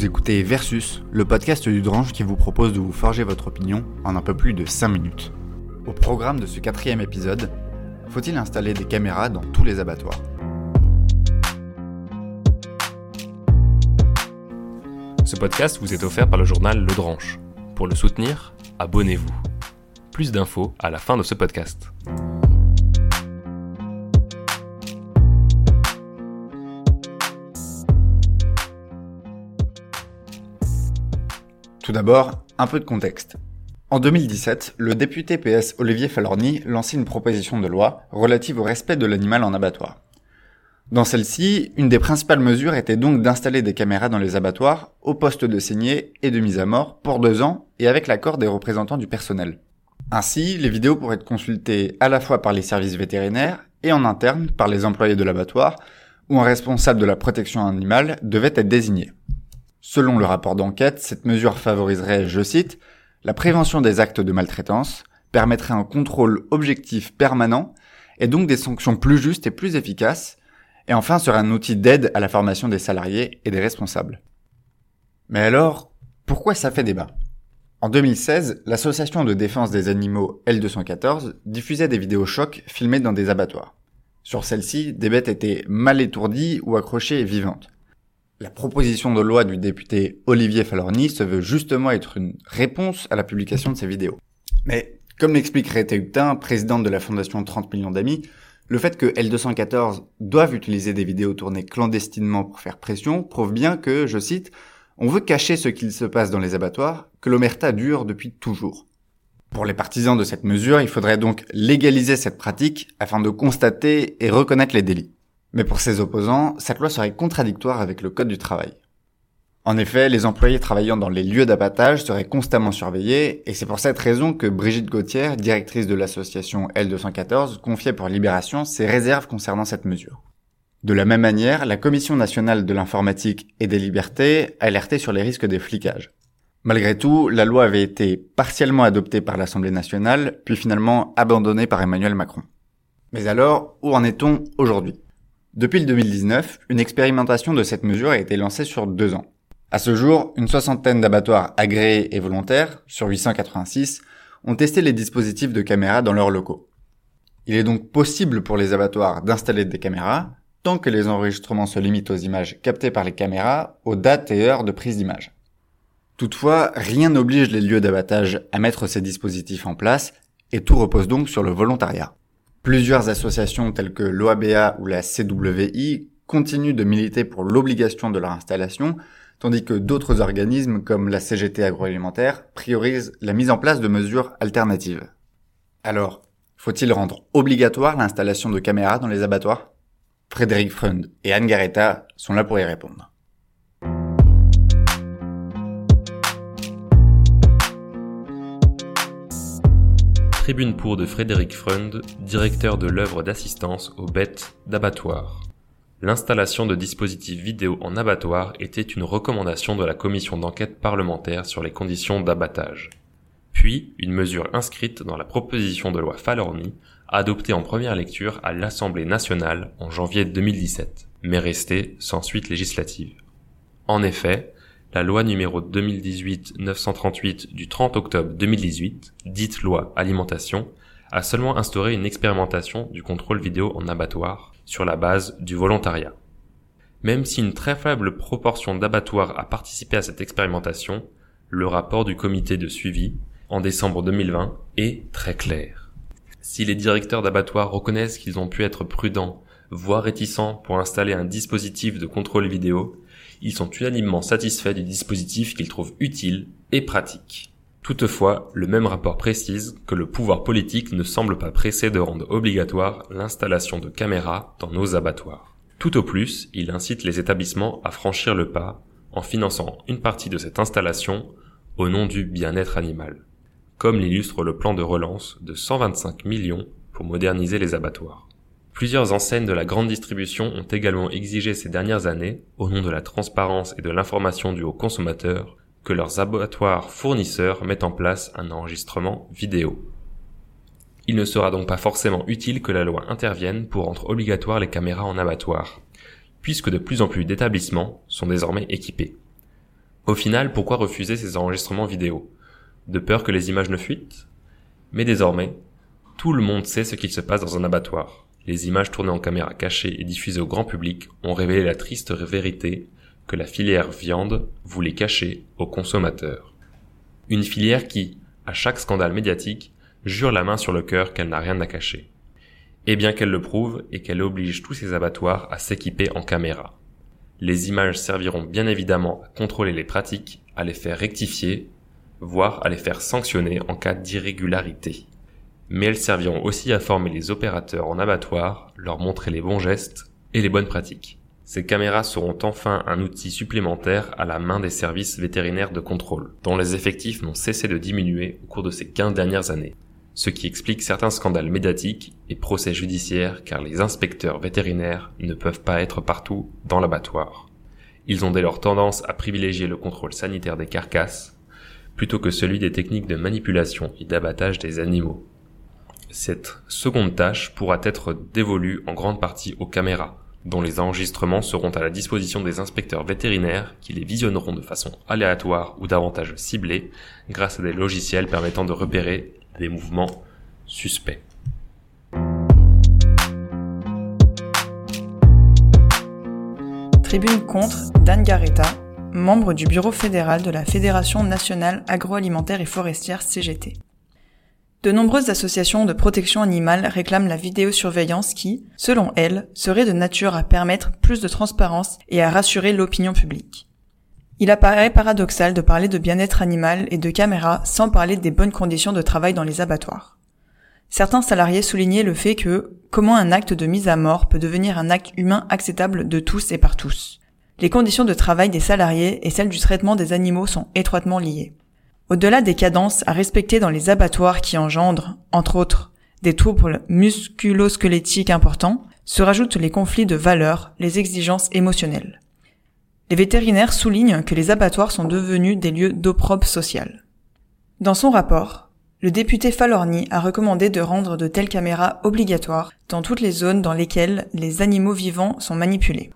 Vous écoutez Versus, le podcast du Drange qui vous propose de vous forger votre opinion en un peu plus de 5 minutes. Au programme de ce quatrième épisode, faut-il installer des caméras dans tous les abattoirs? Ce podcast vous est offert par le journal Le Dranche. Pour le soutenir, abonnez-vous. Plus d'infos à la fin de ce podcast. Tout d'abord, un peu de contexte. En 2017, le député PS Olivier Falorni lançait une proposition de loi relative au respect de l'animal en abattoir. Dans celle-ci, une des principales mesures était donc d'installer des caméras dans les abattoirs, au poste de saignée et de mise à mort, pour deux ans et avec l'accord des représentants du personnel. Ainsi, les vidéos pourraient être consultées à la fois par les services vétérinaires et en interne par les employés de l'abattoir, où un responsable de la protection animale devait être désigné. Selon le rapport d'enquête, cette mesure favoriserait, je cite, la prévention des actes de maltraitance, permettrait un contrôle objectif permanent et donc des sanctions plus justes et plus efficaces, et enfin serait un outil d'aide à la formation des salariés et des responsables. Mais alors, pourquoi ça fait débat? En 2016, l'association de défense des animaux L214 diffusait des vidéos chocs filmées dans des abattoirs. Sur celles-ci, des bêtes étaient mal étourdies ou accrochées vivantes. La proposition de loi du député Olivier Falorni se veut justement être une réponse à la publication de ces vidéos. Mais, comme l'explique Rété Hutin, présidente de la fondation 30 millions d'amis, le fait que L214 doive utiliser des vidéos tournées clandestinement pour faire pression prouve bien que, je cite, on veut cacher ce qu'il se passe dans les abattoirs, que l'omerta dure depuis toujours. Pour les partisans de cette mesure, il faudrait donc légaliser cette pratique afin de constater et reconnaître les délits. Mais pour ses opposants, cette loi serait contradictoire avec le Code du travail. En effet, les employés travaillant dans les lieux d'abattage seraient constamment surveillés, et c'est pour cette raison que Brigitte Gauthier, directrice de l'association L214, confiait pour Libération ses réserves concernant cette mesure. De la même manière, la Commission nationale de l'informatique et des libertés alertait sur les risques des flicages. Malgré tout, la loi avait été partiellement adoptée par l'Assemblée nationale, puis finalement abandonnée par Emmanuel Macron. Mais alors, où en est-on aujourd'hui? Depuis le 2019, une expérimentation de cette mesure a été lancée sur deux ans. À ce jour, une soixantaine d'abattoirs agréés et volontaires, sur 886, ont testé les dispositifs de caméras dans leurs locaux. Il est donc possible pour les abattoirs d'installer des caméras, tant que les enregistrements se limitent aux images captées par les caméras, aux dates et heures de prise d'image. Toutefois, rien n'oblige les lieux d'abattage à mettre ces dispositifs en place, et tout repose donc sur le volontariat. Plusieurs associations telles que l'OABA ou la CWI continuent de militer pour l'obligation de leur installation, tandis que d'autres organismes comme la CGT agroalimentaire priorisent la mise en place de mesures alternatives. Alors, faut-il rendre obligatoire l'installation de caméras dans les abattoirs? Frédéric Freund et Anne Garetta sont là pour y répondre. Tribune pour de Frédéric Freund, directeur de l'œuvre d'assistance aux bêtes d'abattoir. L'installation de dispositifs vidéo en abattoir était une recommandation de la commission d'enquête parlementaire sur les conditions d'abattage. Puis, une mesure inscrite dans la proposition de loi Falorni, adoptée en première lecture à l'Assemblée nationale en janvier 2017, mais restée sans suite législative. En effet, la loi numéro 2018-938 du 30 octobre 2018, dite loi alimentation, a seulement instauré une expérimentation du contrôle vidéo en abattoir sur la base du volontariat. Même si une très faible proportion d'abattoirs a participé à cette expérimentation, le rapport du comité de suivi, en décembre 2020, est très clair. Si les directeurs d'abattoirs reconnaissent qu'ils ont pu être prudents, voire réticents pour installer un dispositif de contrôle vidéo, ils sont unanimement satisfaits du dispositif qu'ils trouvent utile et pratique. Toutefois, le même rapport précise que le pouvoir politique ne semble pas pressé de rendre obligatoire l'installation de caméras dans nos abattoirs. Tout au plus, il incite les établissements à franchir le pas en finançant une partie de cette installation au nom du bien-être animal, comme l'illustre le plan de relance de 125 millions pour moderniser les abattoirs. Plusieurs enseignes de la grande distribution ont également exigé ces dernières années, au nom de la transparence et de l'information due aux consommateurs, que leurs abattoirs fournisseurs mettent en place un enregistrement vidéo. Il ne sera donc pas forcément utile que la loi intervienne pour rendre obligatoire les caméras en abattoir, puisque de plus en plus d'établissements sont désormais équipés. Au final, pourquoi refuser ces enregistrements vidéo? De peur que les images ne fuitent? Mais désormais, tout le monde sait ce qu'il se passe dans un abattoir. Les images tournées en caméra cachée et diffusées au grand public ont révélé la triste vérité que la filière viande voulait cacher aux consommateurs. Une filière qui, à chaque scandale médiatique, jure la main sur le cœur qu'elle n'a rien à cacher. Et bien qu'elle le prouve et qu'elle oblige tous ses abattoirs à s'équiper en caméra. Les images serviront bien évidemment à contrôler les pratiques, à les faire rectifier, voire à les faire sanctionner en cas d'irrégularité. Mais elles serviront aussi à former les opérateurs en abattoir, leur montrer les bons gestes et les bonnes pratiques. Ces caméras seront enfin un outil supplémentaire à la main des services vétérinaires de contrôle, dont les effectifs n'ont cessé de diminuer au cours de ces 15 dernières années ce qui explique certains scandales médiatiques et procès judiciaires car les inspecteurs vétérinaires ne peuvent pas être partout dans l'abattoir. Ils ont dès lors tendance à privilégier le contrôle sanitaire des carcasses plutôt que celui des techniques de manipulation et d'abattage des animaux. Cette seconde tâche pourra être dévolue en grande partie aux caméras, dont les enregistrements seront à la disposition des inspecteurs vétérinaires qui les visionneront de façon aléatoire ou davantage ciblée grâce à des logiciels permettant de repérer des mouvements suspects. Tribune contre Dan Garetta, membre du bureau fédéral de la Fédération nationale agroalimentaire et forestière CGT. De nombreuses associations de protection animale réclament la vidéosurveillance qui, selon elles, serait de nature à permettre plus de transparence et à rassurer l'opinion publique. Il apparaît paradoxal de parler de bien-être animal et de caméra sans parler des bonnes conditions de travail dans les abattoirs. Certains salariés soulignaient le fait que comment un acte de mise à mort peut devenir un acte humain acceptable de tous et par tous? Les conditions de travail des salariés et celles du traitement des animaux sont étroitement liées. Au-delà des cadences à respecter dans les abattoirs qui engendrent, entre autres, des troubles musculo-squelettiques importants, se rajoutent les conflits de valeurs, les exigences émotionnelles. Les vétérinaires soulignent que les abattoirs sont devenus des lieux d'opprobre social. Dans son rapport, le député Falorni a recommandé de rendre de telles caméras obligatoires dans toutes les zones dans lesquelles les animaux vivants sont manipulés.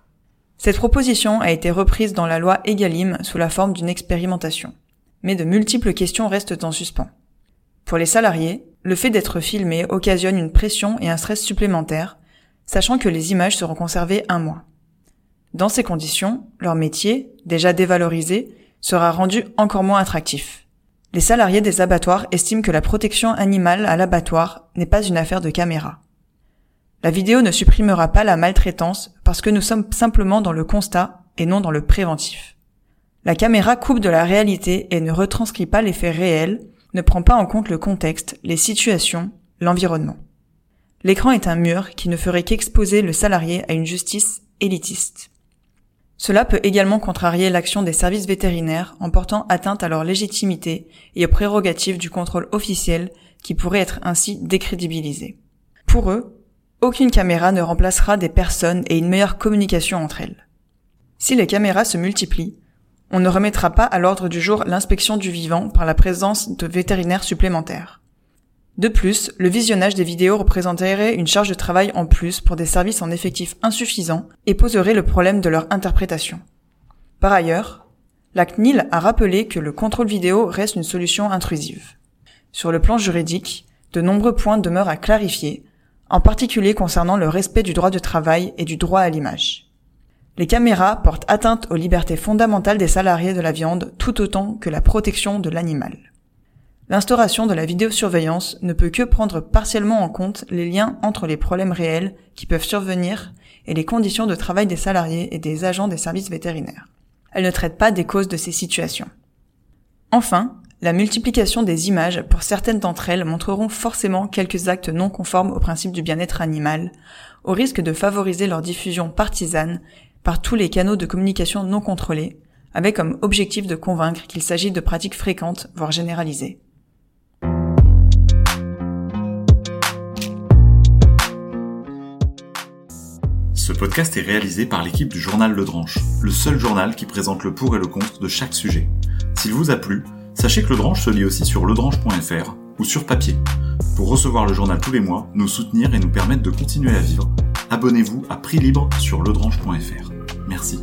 Cette proposition a été reprise dans la loi Egalim sous la forme d'une expérimentation. Mais de multiples questions restent en suspens. Pour les salariés, le fait d'être filmé occasionne une pression et un stress supplémentaires, sachant que les images seront conservées un mois. Dans ces conditions, leur métier, déjà dévalorisé, sera rendu encore moins attractif. Les salariés des abattoirs estiment que la protection animale à l'abattoir n'est pas une affaire de caméra. La vidéo ne supprimera pas la maltraitance parce que nous sommes simplement dans le constat et non dans le préventif. La caméra coupe de la réalité et ne retranscrit pas les faits réels, ne prend pas en compte le contexte, les situations, l'environnement. L'écran est un mur qui ne ferait qu'exposer le salarié à une justice élitiste. Cela peut également contrarier l'action des services vétérinaires en portant atteinte à leur légitimité et aux prérogatives du contrôle officiel qui pourraient être ainsi décrédibilisées. Pour eux, aucune caméra ne remplacera des personnes et une meilleure communication entre elles. Si les caméras se multiplient, on ne remettra pas à l'ordre du jour l'inspection du vivant par la présence de vétérinaires supplémentaires. De plus, le visionnage des vidéos représenterait une charge de travail en plus pour des services en effectif insuffisants et poserait le problème de leur interprétation. Par ailleurs, la CNIL a rappelé que le contrôle vidéo reste une solution intrusive. Sur le plan juridique, de nombreux points demeurent à clarifier, en particulier concernant le respect du droit de travail et du droit à l'image. Les caméras portent atteinte aux libertés fondamentales des salariés de la viande tout autant que la protection de l'animal. L'instauration de la vidéosurveillance ne peut que prendre partiellement en compte les liens entre les problèmes réels qui peuvent survenir et les conditions de travail des salariés et des agents des services vétérinaires. Elle ne traite pas des causes de ces situations. Enfin, la multiplication des images pour certaines d'entre elles montreront forcément quelques actes non conformes au principe du bien-être animal, au risque de favoriser leur diffusion partisane par tous les canaux de communication non contrôlés, avec comme objectif de convaincre qu'il s'agit de pratiques fréquentes, voire généralisées. Ce podcast est réalisé par l'équipe du journal Le Dranche, le seul journal qui présente le pour et le contre de chaque sujet. S'il vous a plu, sachez que Le Dranche se lit aussi sur ledranche.fr ou sur papier. Pour recevoir le journal tous les mois, nous soutenir et nous permettre de continuer à vivre, abonnez-vous à prix libre sur ledranche.fr. Merci.